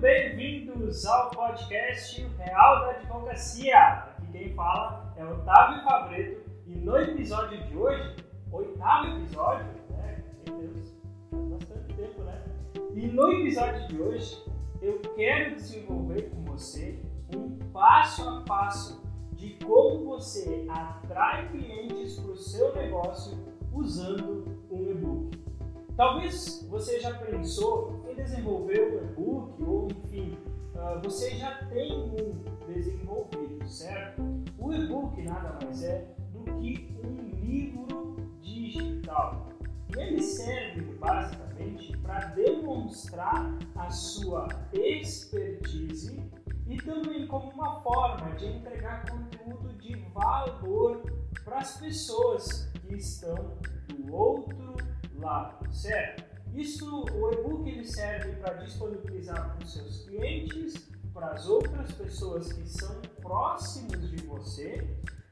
bem-vindos ao podcast Real da Advocacia. Aqui quem fala é Otávio Fabreto e no episódio de hoje, oitavo episódio, né? Meu Deus, faz bastante tempo, né? E no episódio de hoje, eu quero desenvolver com você um passo a passo de como você atrai clientes para o seu negócio usando um e-book. Talvez você já pensou em desenvolver um e-book uh, você já tem um desenvolvido, certo? O e-book nada mais é do que um livro digital. Ele serve basicamente para demonstrar a sua expertise e também como uma forma de entregar conteúdo de valor para as pessoas que estão do outro lado, certo? Isso, o e-book ele serve para disponibilizar para os seus clientes, para as outras pessoas que são próximos de você,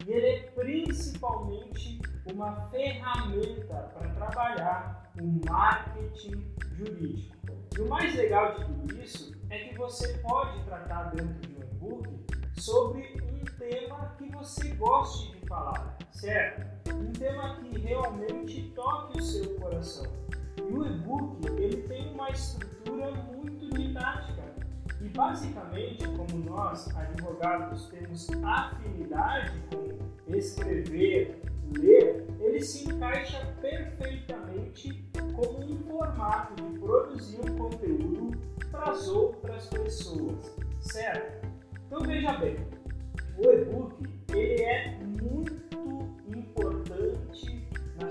e ele é principalmente uma ferramenta para trabalhar o marketing jurídico. E o mais legal de tudo isso é que você pode tratar dentro de um e-book sobre um tema que você goste de falar, certo? Um tema que realmente toque o seu coração. E o e-book ele tem uma estrutura muito didática. E basicamente, como nós advogados temos afinidade com escrever, ler, ele se encaixa perfeitamente como um formato de produzir um conteúdo para as outras pessoas, certo? Então veja bem, o e-book ele é muito importante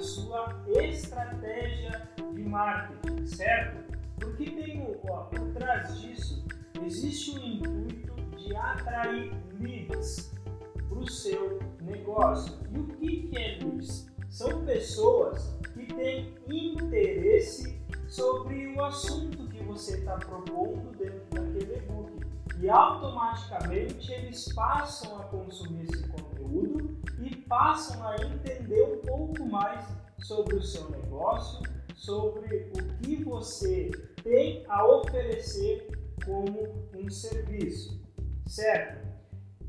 sua estratégia de marketing, certo? Porque tem ó, por trás disso existe o intuito de atrair leads para o seu negócio. E o que, que é leads? São pessoas que têm interesse sobre o assunto que você está propondo dentro daquele e-book e automaticamente eles passam a consumir esse conteúdo e passam a entender um pouco mais sobre o seu negócio, sobre o que você tem a oferecer como um serviço, certo?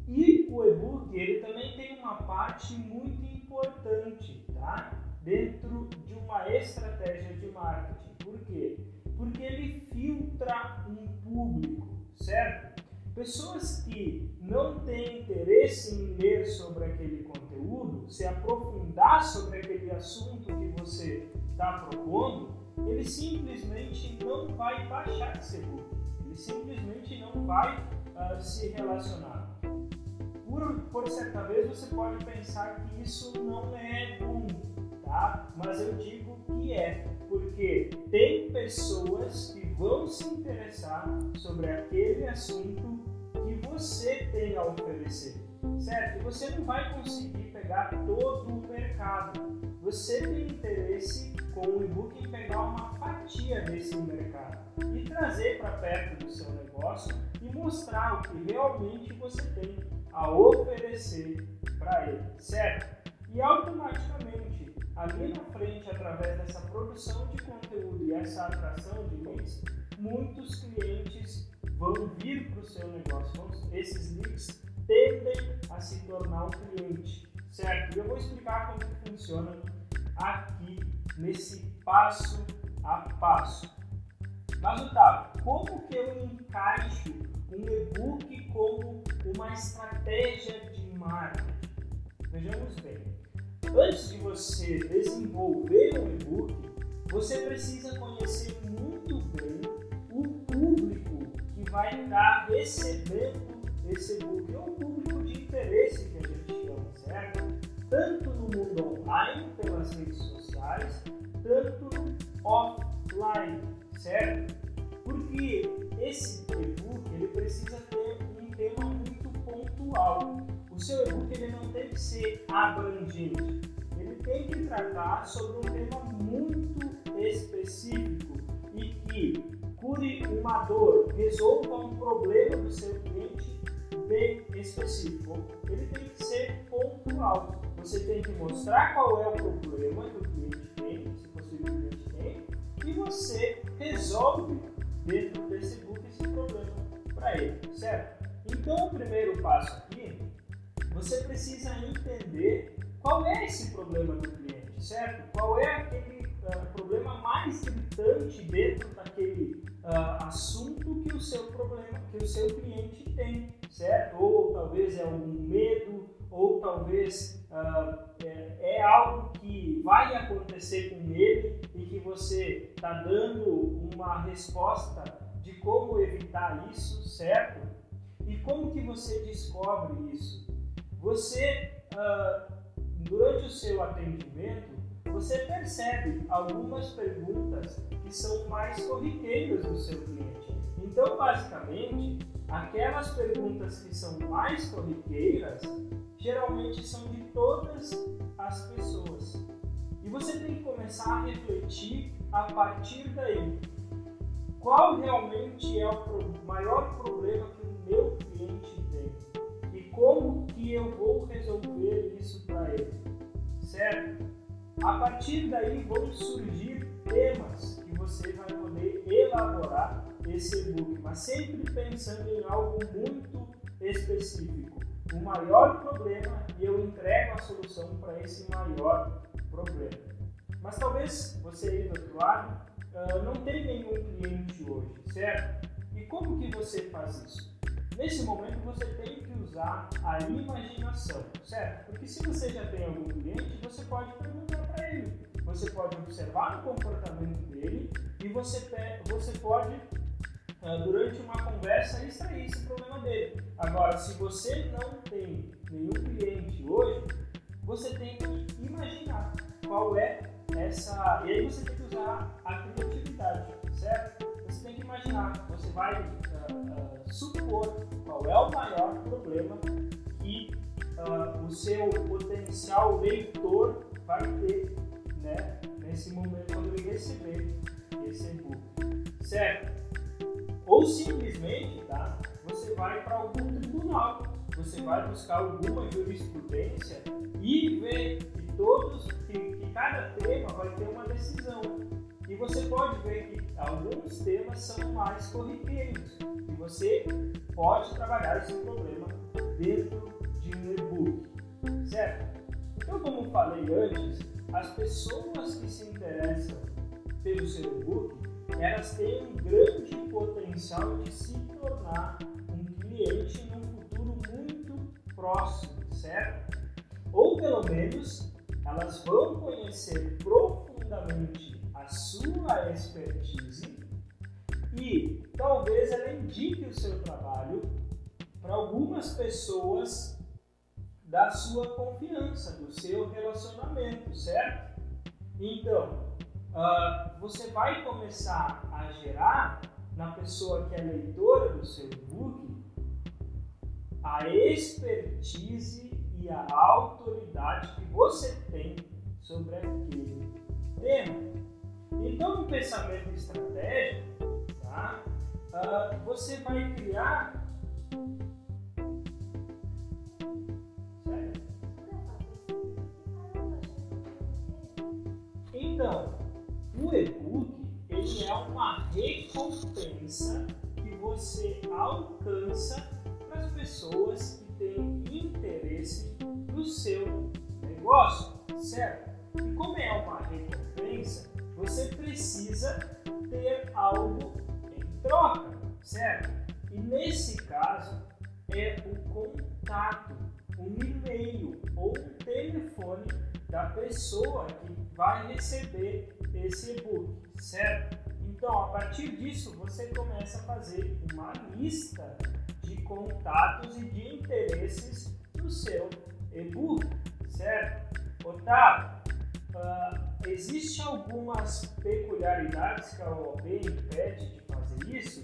E o e-book ele também tem uma parte muito importante, tá? Dentro de uma estratégia de marketing. Por quê? Porque ele filtra um público, certo? Pessoas que não têm interesse em ler sobre aquele conteúdo, se aprofundar sobre aquele assunto você está propondo, ele simplesmente não vai baixar esse e-book, ele simplesmente não vai uh, se relacionar. Por, por certa vez você pode pensar que isso não é bom, tá? Mas eu digo que é, porque tem pessoas que vão se interessar sobre aquele assunto que você tem a oferecer, certo? Você não vai conseguir pegar todo o mercado. Você tem interesse com o e-book em pegar uma fatia desse mercado e trazer para perto do seu negócio e mostrar o que realmente você tem a oferecer para ele, certo? E automaticamente, ali na frente, através dessa produção de conteúdo e essa atração de leads, muitos clientes vão vir para o seu negócio. esses leads tendem a se tornar um cliente, certo? E eu vou explicar como funciona aqui nesse passo a passo. Mas, Otávio, como que eu encaixo um e-book como uma estratégia de marketing? Vejamos bem. Antes de você desenvolver um e-book, você precisa conhecer muito bem o público que vai estar recebendo esse que ser abrangente, ele tem que tratar sobre um tema muito específico e que cure uma dor, resolva um problema do seu cliente bem específico. Ele tem que ser pontual. Você tem que mostrar qual é o problema que o cliente tem, se possível o cliente tem, e você resolve dentro desse book esse problema para ele, certo? Então, o primeiro passo aqui, você precisa entender qual é esse problema do cliente, certo? Qual é aquele uh, problema mais gritante dentro daquele uh, assunto que o seu problema, que o seu cliente tem, certo? Ou talvez é um medo, ou talvez uh, é, é, algo que vai acontecer com ele e que você está dando uma resposta de como evitar isso, certo? E como que você descobre isso? Você, uh, durante o seu atendimento, você percebe algumas perguntas que são mais corriqueiras do seu cliente. Então, basicamente, aquelas perguntas que são mais corriqueiras geralmente são de todas as pessoas. E você tem que começar a refletir a partir daí. Qual realmente é o maior problema que eu vou resolver isso para ele? Certo? A partir daí vão surgir temas que você vai poder elaborar esse e-book, mas sempre pensando em algo muito específico. O maior problema e eu entrego a solução para esse maior problema. Mas talvez você aí do outro lado uh, não tenha nenhum cliente hoje, certo? E como que você faz isso? Nesse momento você tem que usar a imaginação, certo? Porque se você já tem algum cliente, você pode perguntar para ele. Você pode observar o comportamento dele e você, você pode, ah, durante uma conversa, extrair esse problema dele. Agora, se você não tem nenhum cliente hoje, você tem que imaginar qual é essa. E aí você tem que usar a criatividade, certo? Imaginar, você vai uh, uh, supor qual é o maior problema que uh, o seu potencial leitor vai ter né, nesse momento quando ele receber esse e-book, certo? Ou simplesmente, tá? Você vai para algum tribunal, você vai buscar alguma jurisprudência e ver que todos, que, que cada tema vai ter uma decisão. E você pode ver que alguns temas são mais corriqueiros e você pode trabalhar esse problema dentro de um e-book, certo? Então, como falei antes, as pessoas que se interessam pelo seu e-book, elas têm um grande potencial de se tornar um cliente num futuro muito próximo, certo? Ou pelo menos elas vão conhecer profundamente sua expertise e talvez ela indique o seu trabalho para algumas pessoas da sua confiança, do seu relacionamento, certo? Então, uh, você vai começar a gerar na pessoa que é leitora do seu e-book a expertise e a autoridade que você tem sobre aquele tema. Então, no pensamento estratégico, tá? Uh, você vai criar. Então, o e-book ele é uma recompensa que você alcança para as pessoas que têm interesse no seu negócio, certo? E como é uma recompensa, você precisa ter algo em troca, certo? E nesse caso é o contato, um e-mail ou um telefone da pessoa que vai receber esse e-book, certo? Então, a partir disso, você começa a fazer uma lista de contatos e de interesses no seu e-book, certo? Otávio, uh, Existem algumas peculiaridades que a OAB impede de fazer isso?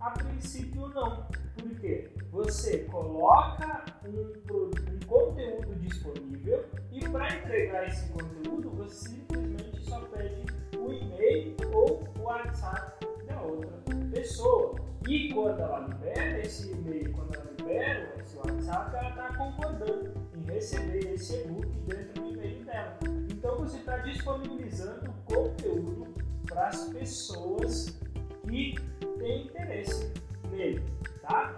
A princípio não. Por quê? Você coloca um, um conteúdo disponível e para entregar esse conteúdo você simplesmente só pede o e-mail ou o WhatsApp da outra pessoa. E quando ela libera esse e-mail, quando ela libera esse WhatsApp, ela está concordando em receber esse e-book dentro do e-mail dela. Então você está disponibilizando conteúdo para as pessoas que têm interesse nele. Tá?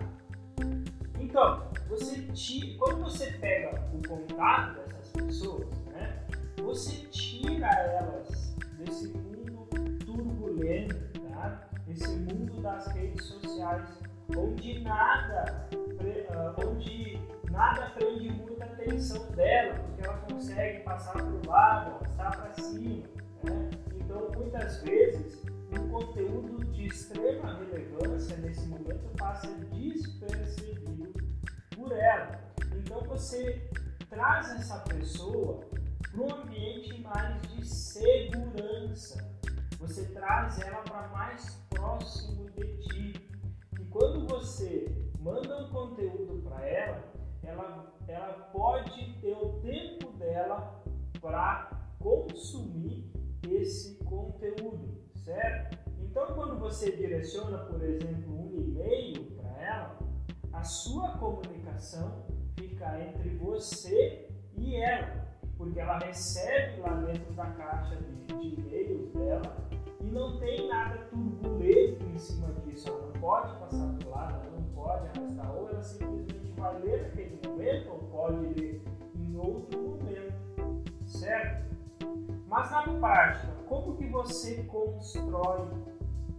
Então, você tira, quando você pega o contato dessas pessoas, né, você tira elas desse mundo turbulento, tá? Esse mundo das redes sociais, onde nada, ah, onde nada prende muita atenção dela, porque ela consegue passar para o lado, passar para cima. Né? Então, muitas vezes, um conteúdo de extrema relevância nesse momento passa despercebido por ela. Então, você traz essa pessoa para um ambiente mais de segurança. Você traz ela para mais próximo de ti. E quando você manda um conteúdo para ela, ela, ela pode ter o tempo dela para consumir esse conteúdo, certo? Então, quando você direciona, por exemplo, um e-mail para ela, a sua comunicação fica entre você e ela, porque ela recebe lá dentro da caixa de, de e-mails dela e não tem nada turbulento em cima disso. Ela não pode passar por lá, ela não pode arrastar, ou ela simplesmente vai ler naquele momento, ou pode ler em outro momento, certo? Mas na prática, como que você constrói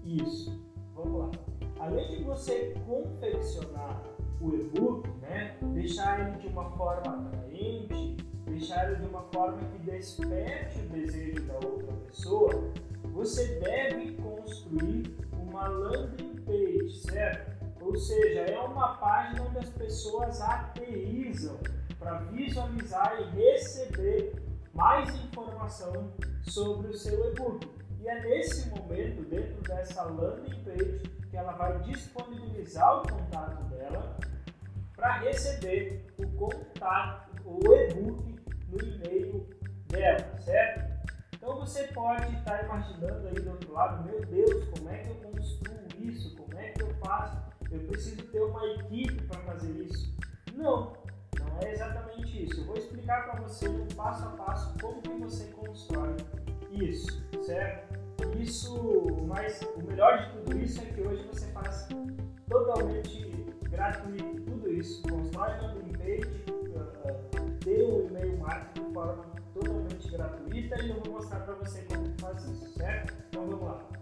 isso? Vamos lá. Além de você confeccionar o e-book, né, deixar ele de uma forma atraente, deixar ele de uma forma que desperte o desejo da outra pessoa, você deve construir uma landing page, certo? Ou seja, é uma página onde as pessoas aterrizam para visualizar e receber mais informação sobre o seu e-book. E é nesse momento, dentro dessa landing page, que ela vai disponibilizar o contato dela para receber o contato, o e-book no e-mail dela, certo? Então você pode estar imaginando aí do outro lado, meu Deus, como é que eu construo isso? Como é que eu faço? Eu preciso ter uma equipe para fazer isso? Não, não é exatamente isso. Eu vou explicar para você no passo a passo como que você constrói isso, certo? Isso, mas o melhor de tudo isso é que hoje você faz totalmente gratuito tudo isso. Constrói uma landing page, uh, dê um e-mail marketing de forma totalmente gratuita e eu vou mostrar para você como faz isso, certo? Então vamos lá.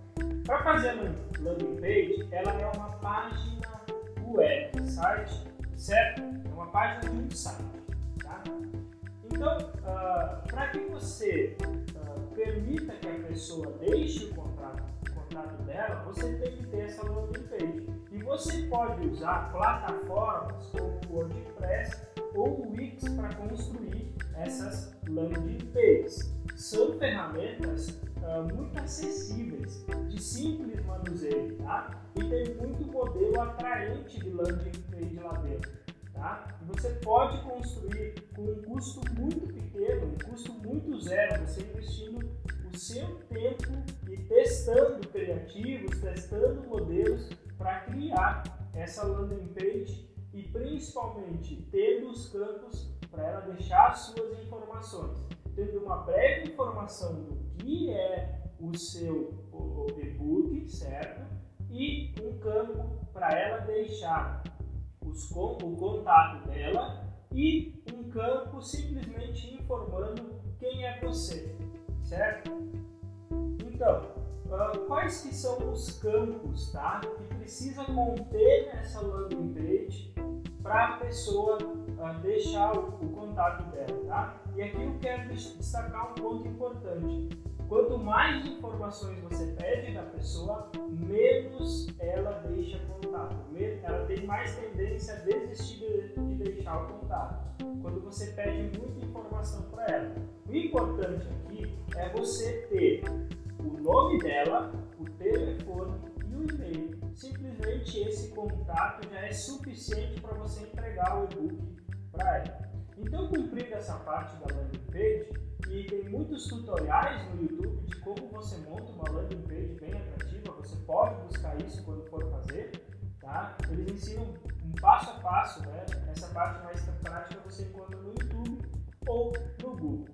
Para fazer a landing page, ela é uma página web, site, certo? É uma página de um site, tá? Então, uh, para que você uh, permita que a pessoa deixe o contato, o contato dela, você tem que ter essa landing page. E você pode usar plataformas como o WordPress ou o Wix para construir essas landing pages. São ferramentas uh, muito acessíveis, de simples manuseio, tá? E tem muito modelo atraente de landing page lá dentro, tá? Você pode construir com um custo muito pequeno, um custo muito zero, você investindo o seu tempo e testando criativos, testando modelos para criar essa landing page e principalmente tendo os campos para ela deixar suas informações, tendo uma breve informação do que é o seu e-book, certo? E um campo para ela deixar os, o contato dela e um campo simplesmente informando quem é você, certo? Então, uh, quais que são os campos, tá? Que precisa conter nessa landing page para a pessoa uh, deixar o, o, contato dela, tá? E aqui eu quero destacar um ponto importante. Quanto mais informações você pede da pessoa, menos ela deixa contato. Ela tem mais tendência a desistir de deixar o contato. Quando você pede muita informação para ela. O importante aqui é você ter o nome dela, o telefone e o e-mail. Simplesmente esse contato já é suficiente para você entregar o e-book para ela. Então, cumprida essa parte da landing page, e tem muitos tutoriais no YouTube você monta uma landing page bem atrativa, você pode buscar isso quando for fazer, tá? Eles ensinam um passo a passo, né? Essa parte mais prática você encontra no YouTube ou no Google.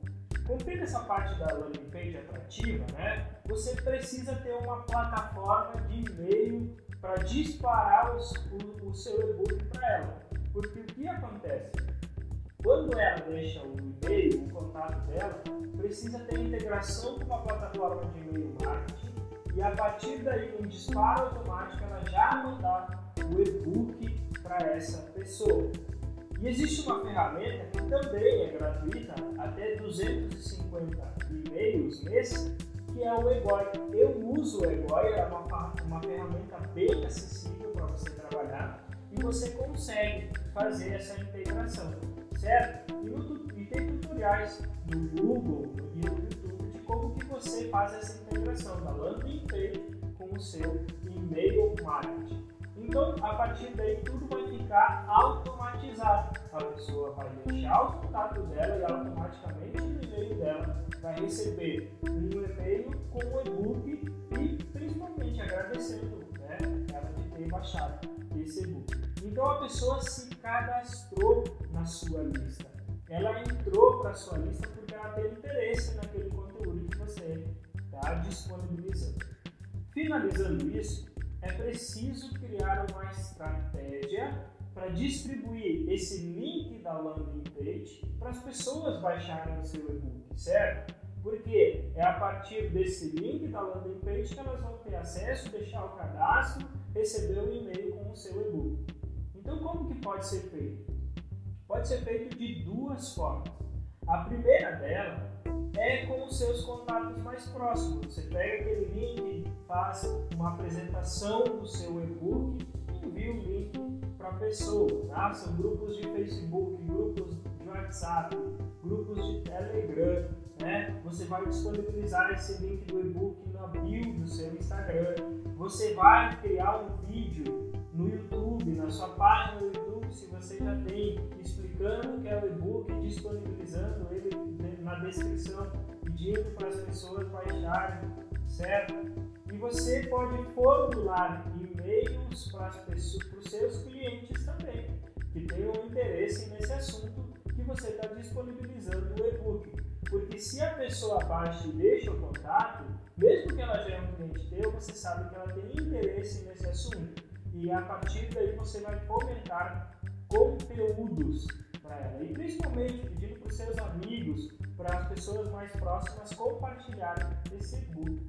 Cumprindo essa parte da landing page atrativa, né? Você precisa ter uma plataforma de e-mail para disparar os, o, o seu e-book para ela. Porque o que acontece? Quando ela deixa o e-mail, o contato dela, precisa ter integração com uma plataforma de e-mail marketing e a partir daí, um disparo automático, ela já mandar o e-book para essa pessoa. E existe uma ferramenta que também é gratuita, até 250 e-mails mês, que é o Egoi. Eu uso o Egoi, é uma, uma ferramenta bem acessível para você trabalhar e você consegue fazer essa integração, E, no, e tem tutoriais no Google e no YouTube de como que você faz essa integração da landing page com o seu e-mail marketing. Então, a partir daí, tudo vai ficar automatizado. A pessoa vai deixar o contato dela e automaticamente no e-mail dela vai receber um e-mail com o e-book e principalmente agradecendo né, ela de ter baixado esse e-book. Então, a pessoa se cadastrou na sua lista. Ela entrou para a sua lista porque ela tem interesse naquele conteúdo que você está disponibilizando. Finalizando isso, é preciso criar uma estratégia para distribuir esse link da landing page para as pessoas baixarem o seu e-book, certo? Porque é a partir desse link da landing page que elas vão ter acesso, deixar o cadastro, receber o e-mail com o seu e-book. Então, como que pode ser feito? Pode ser feito de duas formas. A primeira dela é com os seus contatos mais próximos. Você pega aquele link, faz uma apresentação do seu e-book e envia o link para a pessoa. Tá? São grupos de Facebook, grupos de WhatsApp, grupos de Telegram. Né? Você vai disponibilizar esse link do e-book na bio do seu Instagram. Você vai criar um vídeo no YouTube, na sua página do YouTube, se você já tem, explicando o que é o e-book, disponibilizando ele na descrição, pedindo para as pessoas baixarem, certo? E você pode formular e-mails para, para os seus clientes também, que tenham interesse nesse assunto que você está disponibilizando o e-book. Porque se a pessoa baixa e deixa o contato, mesmo que ela já é um cliente teu, você sabe que ela tem interesse nesse assunto. E a partir daí você vai fomentar conteúdos para ela. E principalmente pedindo para os seus amigos, para as pessoas mais próximas compartilharem esse e-book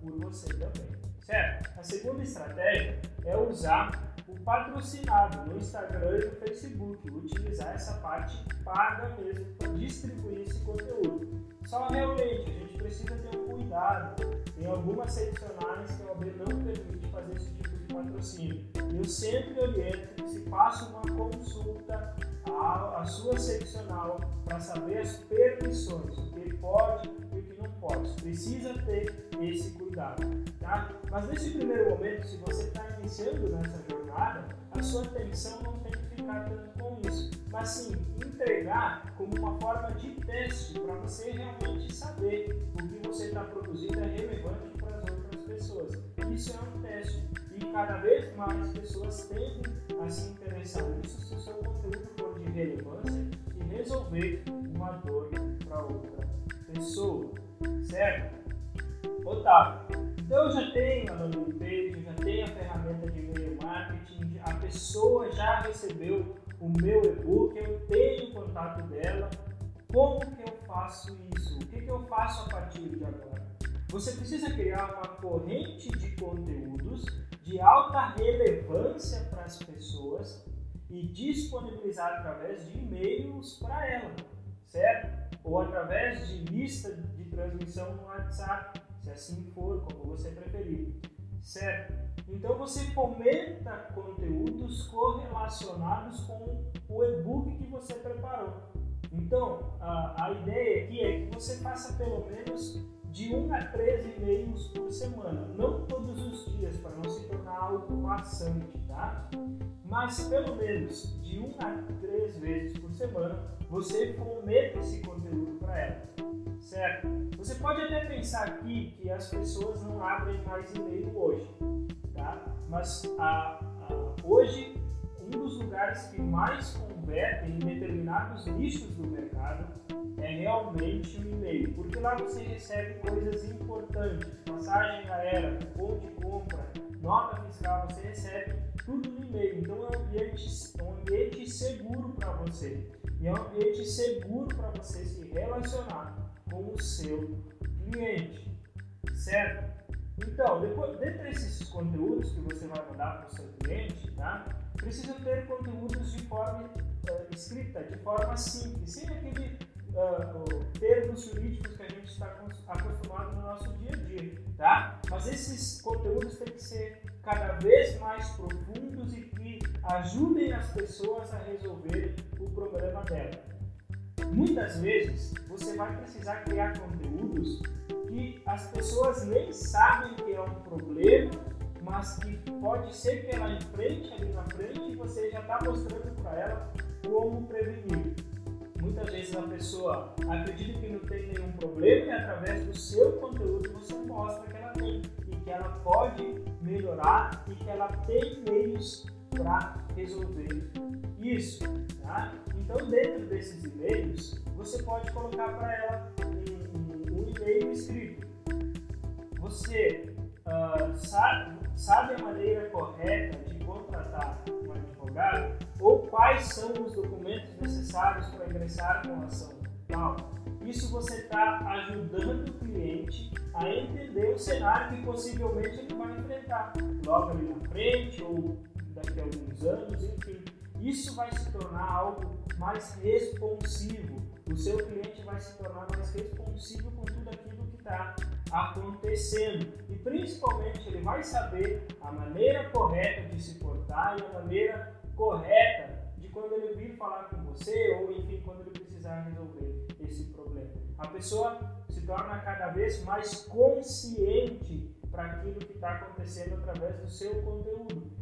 por você também. Certo? A segunda estratégia é usar o patrocinado no Instagram e no Facebook, utilizar essa parte paga mesmo para distribuir esse conteúdo. Só realmente a gente precisa ter um cuidado. Tem algumas seccionárias que a OAB não permite fazer esse tipo patrocínio. Eu sempre oriento que se faça uma consulta à, à sua seccional para saber as permissões, o que pode e o que não pode. Precisa ter esse cuidado. Tá? Mas nesse primeiro momento, se você está iniciando nessa jornada, a sua atenção não tem que ficar tanto com isso, mas sim entregar como uma forma de teste para você realmente saber o que você está produzindo cada vez mais pessoas tendem a se interessar nisso se o seu conteúdo for de relevância e resolver uma dor para outra pessoa, certo? Otávio, então eu já tenho a landing page, já tenho a ferramenta de e-mail marketing, a pessoa já recebeu o meu e-book, eu tenho o contato dela. Como que eu faço isso? O que, que eu faço a partir de agora? Você precisa criar uma corrente de conteúdos de alta relevância para as pessoas e disponibilizar através de e-mails para ela, certo? Ou através de lista de transmissão no WhatsApp se assim for, como você preferir, certo? Então você fomenta conteúdos correlacionados com o e-book que você preparou. Então a, a ideia aqui é que você faça pelo menos de 1 a 3 e-mails por semana, não todos os dias, para não se tornar algo maçante, tá? Mas pelo menos de 1 a 3 vezes por semana, você fomenta esse conteúdo para ela, certo? Você pode até pensar aqui que as pessoas não abrem mais e-mail hoje, tá? Mas a, a, hoje um dos lugares que mais convertem em determinados nichos do mercado é realmente um e-mail, porque lá você recebe coisas importantes, passagem aérea, cupom de compra, nota fiscal, você recebe tudo no e-mail. Então é um ambiente, um ambiente seguro para você. E é um ambiente seguro para você se relacionar com o seu cliente, certo? Então, depois, dentre esses conteúdos que você vai mandar para o seu cliente, tá? precisa ter conteúdos de forma uh, escrita, de forma simples, sem aquele uh, termos jurídicos que a gente está acostumado no nosso dia a dia, tá? Mas esses conteúdos têm que ser cada vez mais profundos e que ajudem as pessoas a resolver o problema dela. Muitas vezes você vai precisar criar conteúdos que as pessoas nem sabem que é um problema, mas que pode ser que ela enfrente ali na frente e você já está mostrando para ela como prevenir. Muitas vezes a pessoa acredita que não tem nenhum problema e através do seu conteúdo você mostra que ela tem e que ela pode melhorar e que ela tem meios para resolver isso. Tá? Então, dentro desses e-mails, você pode colocar para ela e-mail escrito. Você uh, sabe, sabe a maneira correta de contratar um advogado? Ou quais são os documentos necessários para ingressar com ação tal? Isso você está ajudando o cliente a entender o cenário que possivelmente ele vai enfrentar logo ali na frente ou daqui a alguns anos, enfim. Isso vai se tornar algo mais responsivo. O seu cliente vai se tornar mais responsivo com tudo aquilo que está acontecendo. E principalmente ele vai saber a maneira correta de se portar e a maneira correta de quando ele vir falar com você ou enfim quando ele precisar resolver esse problema. A pessoa se torna cada vez mais consciente para aquilo que está acontecendo através do seu conteúdo.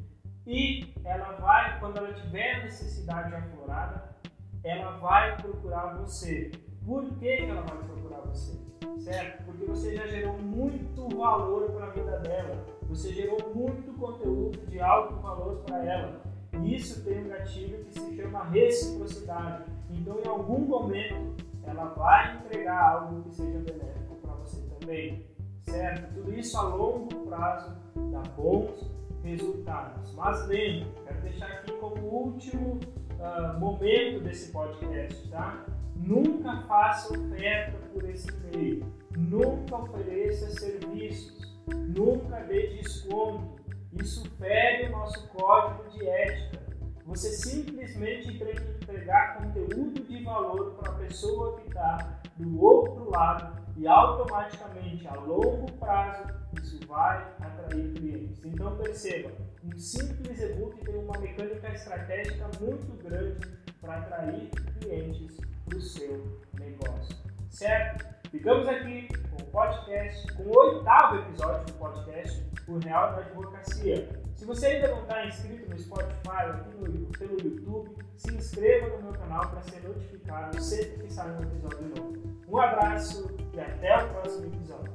E ela vai, quando ela tiver necessidade aflorada, ela vai procurar você. Por que, que ela vai procurar você? Certo? Porque você já gerou muito valor para a vida dela. Você gerou muito conteúdo de alto valor para ela. Isso tem um gatilho que se chama reciprocidade. Então, em algum momento, ela vai entregar algo que seja benéfico para você também. Certo? Tudo isso a longo prazo dá bons resultados. Mas lembre, quero deixar aqui como último uh, momento desse podcast, tá? Nunca faça oferta por esse meio, nunca ofereça serviços, nunca dê desconto. Isso fere o nosso código de ética. Você simplesmente tem que entregar conteúdo de valor para a pessoa que está do outro lado e automaticamente a longo prazo isso vai atrair clientes. Então perceba, um simples e-book tem uma mecânica estratégica muito grande para atrair clientes para o seu negócio. Certo? Ficamos aqui com o podcast, com o oitavo episódio do podcast O Real da Advocacia. Se você ainda não está inscrito no Spotify ou no, pelo YouTube, se inscreva no meu canal para ser notificado sempre que sair um episódio novo. Um abraço e até o próximo episódio.